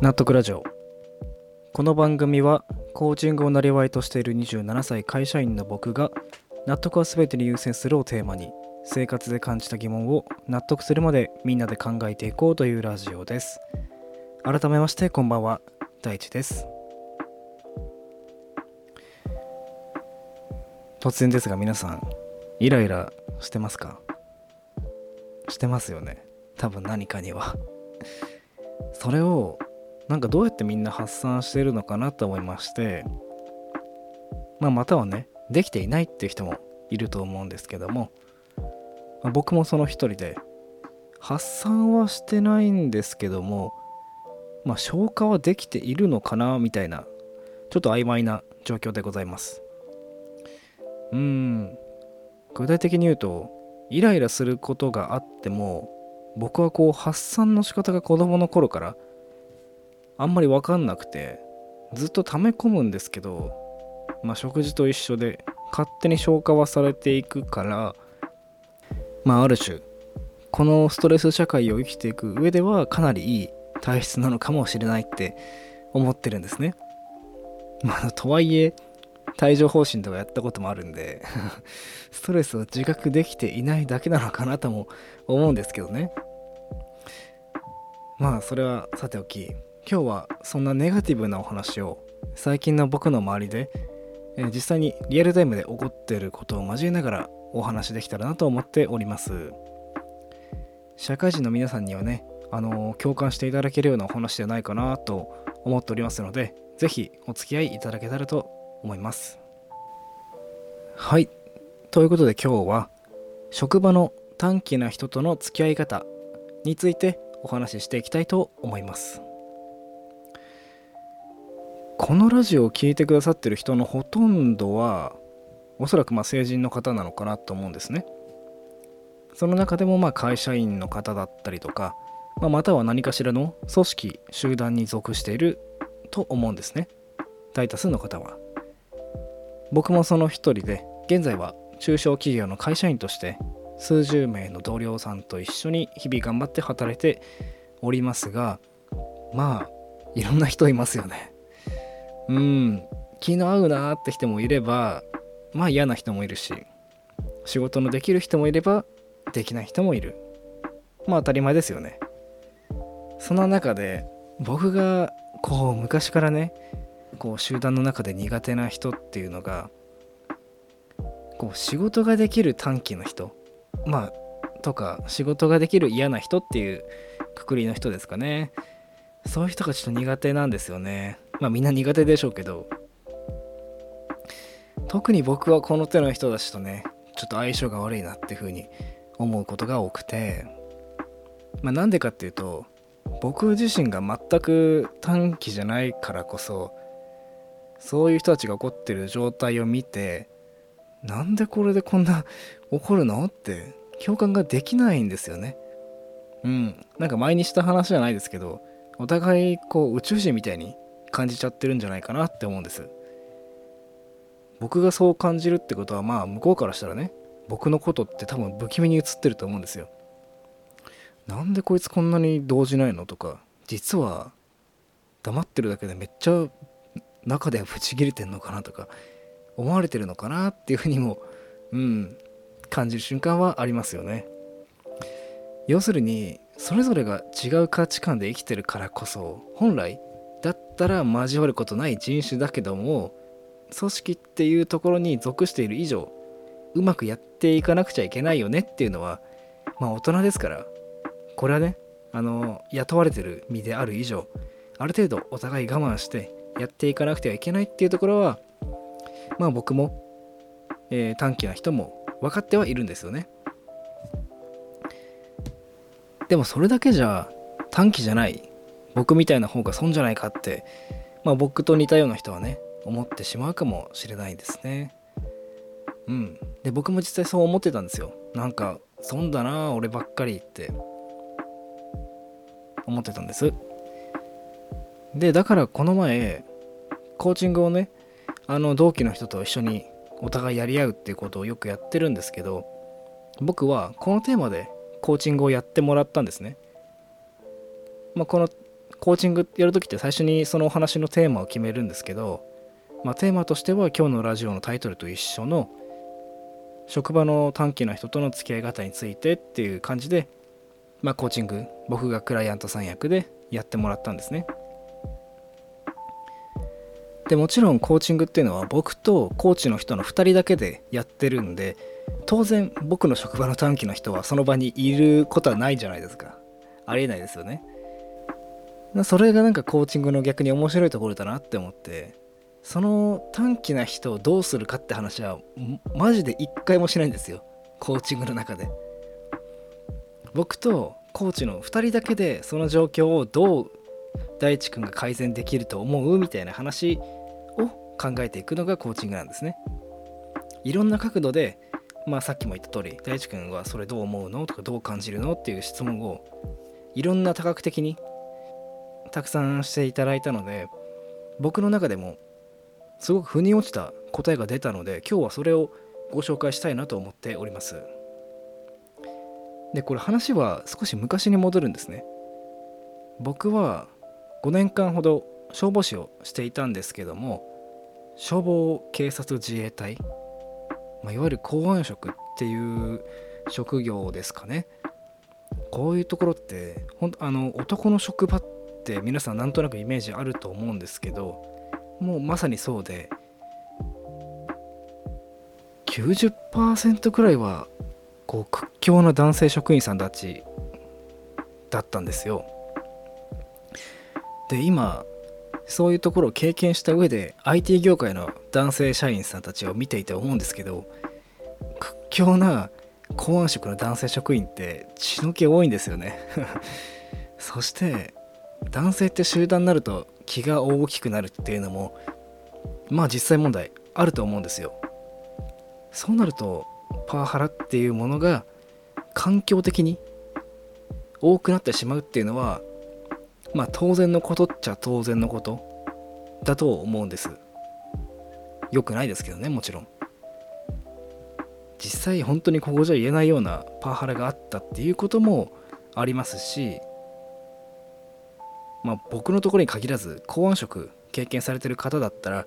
納得ラジオ。この番組はコーチングをなりわいとしている27歳会社員の僕が納得は全てに優先するをテーマに生活で感じた疑問を納得するまでみんなで考えていこうというラジオです。改めましてこんばんは。大地です。突然ですが皆さんイライラしてますか？してますよね。多分何かには。それをなんかどうやってみんな発散してるのかなと思いましてまあまたはねできていないっていう人もいると思うんですけども、まあ、僕もその一人で発散はしてないんですけどもまあ消化はできているのかなみたいなちょっと曖昧な状況でございます。うん。具体的に言うとイライラすることがあっても僕はこう発散の仕方が子供の頃からあんまり分かんなくてずっと溜め込むんですけどまあ食事と一緒で勝手に消化はされていくからまあある種このストレス社会を生きていく上ではかなりいい体質なのかもしれないって思ってるんですね。まあとはいえ帯状疱疹とかやったこともあるんで ストレスを自覚できていないだけなのかなとも思うんですけどねまあそれはさておき今日はそんなネガティブなお話を最近の僕の周りで、えー、実際にリアルタイムで起こってることを交えながらお話できたらなと思っております。社会人の皆さんにはねあのー、共感していただけるようなお話じゃないかなと思っておりますので是非お付き合いいただけたらと思います。はい。ということで今日は職場の短気な人との付き合い方についてお話ししていきたいと思います。このラジオを聴いてくださってる人のほとんどはおそらくま成人の方なのかなと思うんですね。その中でもまあ会社員の方だったりとか、まあ、または何かしらの組織集団に属していると思うんですね。大多数の方は。僕もその一人で現在は中小企業の会社員として数十名の同僚さんと一緒に日々頑張って働いておりますがまあいろんな人いますよね。うん。気の合うなって人もいればまあ嫌な人もいるし仕事のできる人もいればできない人もいる。まあ当たり前ですよね。その中で僕がこう昔からねこう集団の中で苦手な人っていうのがこう仕事ができる短期の人まあとか仕事ができる嫌な人っていうくくりの人ですかね。そういう人がちょっと苦手なんですよね。まあみんな苦手でしょうけど特に僕はこの手の人たちとねちょっと相性が悪いなっていうふうに思うことが多くてまあなんでかっていうと僕自身が全く短期じゃないからこそそういう人たちが怒ってる状態を見てなんでこれでこんな 怒るのって共感ができないんですよね。うん。なんか前にした話じゃないですけどお互いこう宇宙人みたいに感じちゃってるんじゃないかなって思うんです。僕がそう感じるってことはまあ向こうからしたらね僕のことって多分不気味に映ってると思うんですよ。なんでこいつこんなに動じないのとか実は黙ってるだけでめっちゃ中でブチ切れてんのかなとか思われてるのかなっていうふうにもうん感じる瞬間はありますよね。要するにそれぞれが違う価値観で生きてるからこそ本来だったら交わることない人種だけども組織っていうところに属している以上うまくやっていかなくちゃいけないよねっていうのはまあ大人ですからこれはねあの雇われてる身である以上ある程度お互い我慢してやっていかなくてはいけないっていうところはまあ僕も、えー、短期な人も分かってはいるんですよね。でもそれだけじゃ短期じゃない。僕みたいな方が損じゃないかってまあ僕と似たような人はね思ってしまうかもしれないですね。うん。で僕も実際そう思ってたんですよ。なんか損だな俺ばっかりって。思ってたんです。でだからこの前コーチングをねあの同期の人と一緒にお互いやり合うっていうことをよくやってるんですけど僕はこのテーマでコーチングをやってもらったんですね、まあ、このコーチングやるときって最初にそのお話のテーマを決めるんですけど、まあ、テーマとしては今日のラジオのタイトルと一緒の職場の短期な人との付き合い方についてっていう感じで、まあ、コーチング僕がクライアントさん役でやってもらったんですね。でもちろんコーチングっていうのは僕とコーチの人の2人だけでやってるんで当然僕の職場の短期の人はその場にいることはないじゃないですか。ありえないですよね。それがなんかコーチングの逆に面白いところだなって思ってその短期な人をどうするかって話はマジで一回もしないんですよ。コーチングの中で。僕とコーチの2人だけでその状況をどう大地君が改善できると思うみたいな話を考えていくのがコーチングなんですね。いろんな角度でまあさっきも言った通り大地君はそれどう思うのとかどう感じるのっていう質問をいろんな多角的にたくさんしていただいたので僕の中でもすごく腑に落ちた答えが出たので今日はそれをご紹介したいなと思っております。でこれ話は少し昔に戻るんですね。僕は5年間ほど消防士をしていたんですけども消防警察自衛隊、まあ、いわゆる公安職っていう職業ですかね。こういうところってほんあの男の職場って皆さんなんとなくイメージあると思うんですけどもうまさにそうで90%くらいはこう屈強な男性職員さんたちだったんですよ。で今そういうところを経験した上で IT 業界の男性社員さんたちを見ていて思うんですけど屈強な公安職の男性職員って血の気多いんですよね そして男性って集団になると気が大きくなるっていうのもまあ実際問題あると思うんですよ。そうなるとパワハラっていうものが環境的に多くなってしまうっていうのはまあ当然のことっちゃ当然のことだと思うんです。良くないですけどねもちろん。実際本当にここじゃ言えないようなパワハラがあったっていうこともありますしまあ、僕のところに限らず公安職経験されてる方だったら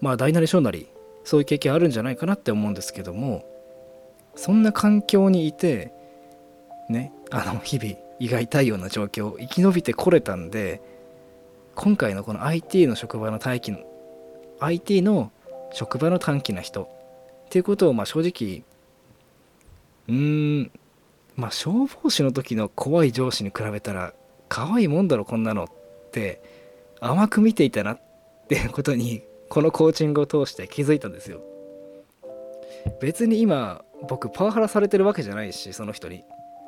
まあ大なり小なりそういう経験あるんじゃないかなって思うんですけどもそんな環境にいてねあの日々胃が痛いような状況生き延びてこれたんで今回のこの IT の職場の待機の IT の職場の短期な人っていうことをまあ正直うーんまあ消防士の時の怖い上司に比べたら可愛いもんだろこんなのって甘く見ていたなってことにこのコーチングを通して気づいたんですよ。別に今僕パワハラされてるわけじゃないしその人に。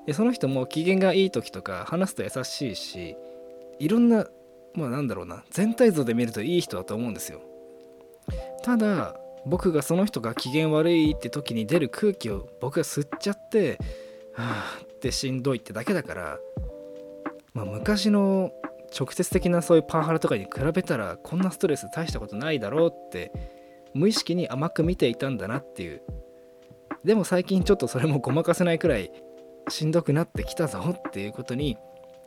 でその人も機嫌がいい時とか話すと優しいしいろんなまあなんだろうな全体像で見るといい人だと思うんですよ。ただ僕がその人が機嫌悪いって時に出る空気を僕が吸っちゃってはあってしんどいってだけだからまあ、昔の直接的なそういうパワハラとかに比べたらこんなストレス大したことないだろうって無意識に甘く見ていたんだなっていう。でも最近ちょっとそれもごまかせないくらいしんどくなってきたぞっていうことに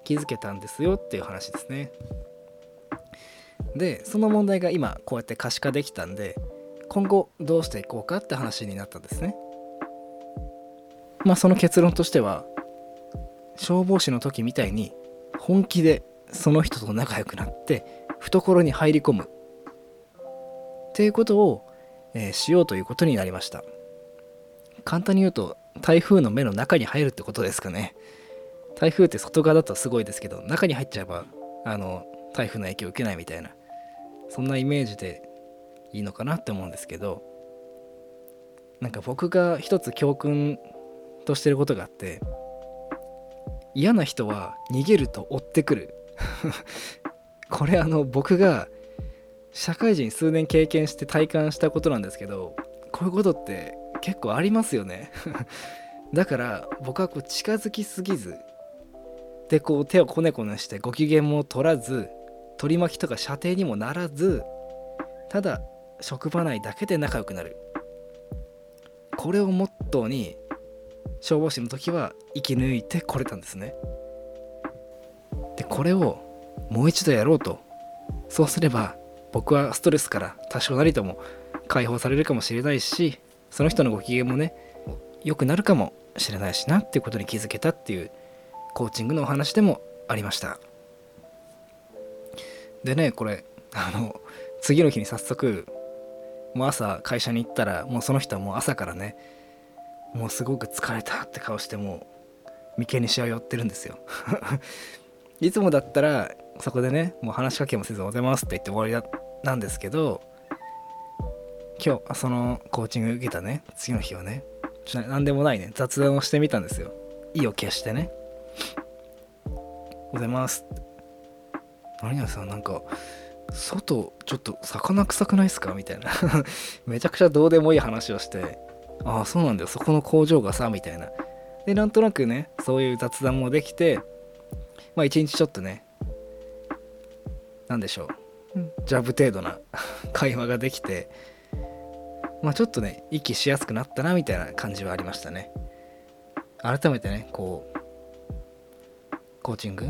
気づけたんですよっていう話ですね。でその問題が今こうやって可視化できたんで今後どうしていこうかって話になったんですね。まあその結論としては消防士の時みたいに本気でその人と仲良くなって懐に入り込む。っていうことを、えー、しようということになりました。簡単に言うと台風の目の中に入るってことですかね。台風って外側だとすごいですけど中に入っちゃえばあの台風の影響を受けないみたいなそんなイメージでいいのかなって思うんですけどなんか僕が一つ教訓としてることがあって嫌な人は逃げると追ってくる。これあの僕が社会人数年経験して体感したことなんですけどこういうことって結構ありますよね。だから僕はこう近づきすぎずでこう手をこねこねしてご機嫌も取らず取り巻きとか射程にもならずただ職場内だけで仲良くなる。これをモットーに消防士の時は生き抜いてこれたんですね。でこれをもう一度やろうとそうすれば僕はストレスから多少なりとも解放されるかもしれないしその人のご機嫌もね良くなるかもしれないしなっていうことに気づけたっていうコーチングのお話でもありました。でねこれあの次の日に早速もう朝会社に行ったらもうその人はもう朝からねもうすごく疲れたって顔してもう眉間にしわ寄ってるんですよ。いつもだったらそこでねもう話しかけもせず「おはようございます」って言って終わりだなんですけど今日そのコーチング受けたね次の日はねちょ何でもないね雑談をしてみたんですよ。意を消してね「おはようございます」何々さんなんか外ちょっと魚臭くないっすか？みたいな。めちゃくちゃどうでもいい話をしてああそうなんだよ。そこの工場がさみたいな。でなんとなくねそういう雑談もできてまあ一日ちょっとね何でしょう。ジャブ程度な 会話ができてまあちょっとね息しやすくなったなみたいな感じはありましたね。改めてねこうコーチング？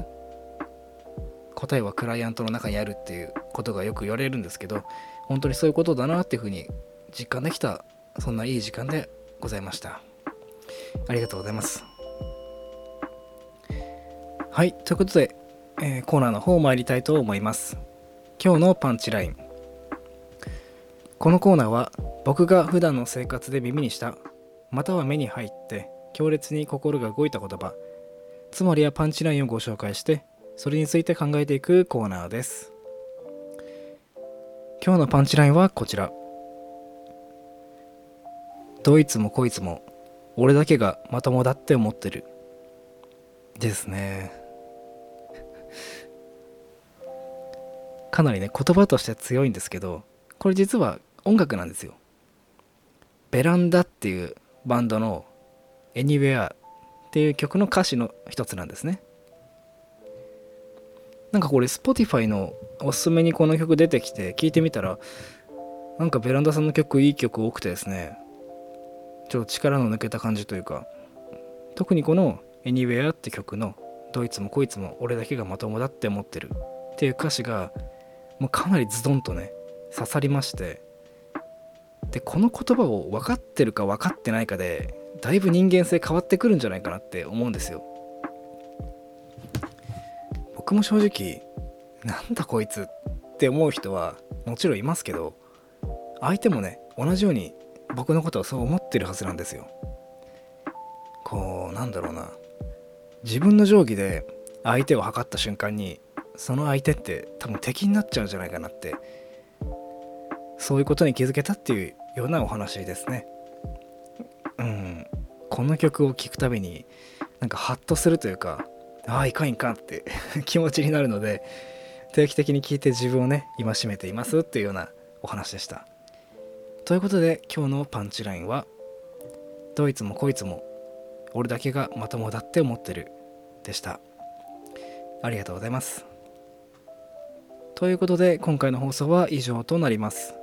答えはクライアントの中にあるっていうことがよく言われるんですけど本当にそういうことだなっていうふうに実感できたそんないい時間でございました。ありがとうございます。はいということで、えー、コーナーの方参りたいと思います。今日のパンチライン。このコーナーは僕が普段の生活で耳にしたまたは目に入って強烈に心が動いた言葉つまりはパンチラインをご紹介してそれについて考えていくコーナーです。今日のパンチラインはこちら。どいつもこいつも俺だけがまともだって思ってる。ですね。かなりね言葉として強いんですけどこれ実は音楽なんですよ。ベランダっていうバンドの Anywhere っていう曲の歌詞の一つなんですね。なんかこれ Spotify のおすすめにこの曲出てきて聴いてみたらなんかベランダさんの曲いい曲多くてですねちょっと力の抜けた感じというか特にこの Anywhere って曲のどいつもこいつも俺だけがまともだって思ってるっていう歌詞がもうかなりズドンとね刺さりましてでこの言葉を分かってるか分かってないかでだいぶ人間性変わってくるんじゃないかなって思うんですよ。僕も正直なんだこいつって思う人はもちろんいますけど相手もね同じように僕のことはそう思ってるはずなんですよ。こうなんだろうな。自分の定規で相手を測った瞬間にその相手って多分敵になっちゃうんじゃないかなってそういうことに気づけたっていうようなお話ですね。うん。この曲を聴くたびになんかハッとするというかああいかんいかんって 気持ちになるので定期的に聞いて自分をね戒めていますっていうようなお話でした。ということで今日のパンチラインはどいつもこいつも俺だけがまともだって思ってるでした。ありがとうございます。ということで今回の放送は以上となります。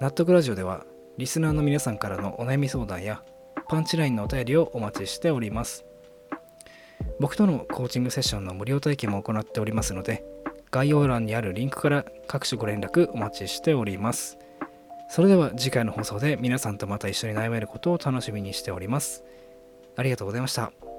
納得ラジオではリスナーの皆さんからのお悩み相談やパンチラインのお便りをお待ちしております。僕とのコーチングセッションの無料体験も行っておりますので概要欄にあるリンクから各種ご連絡お待ちしております。それでは次回の放送で皆さんとまた一緒に悩めることを楽しみにしておりますありがとうございました。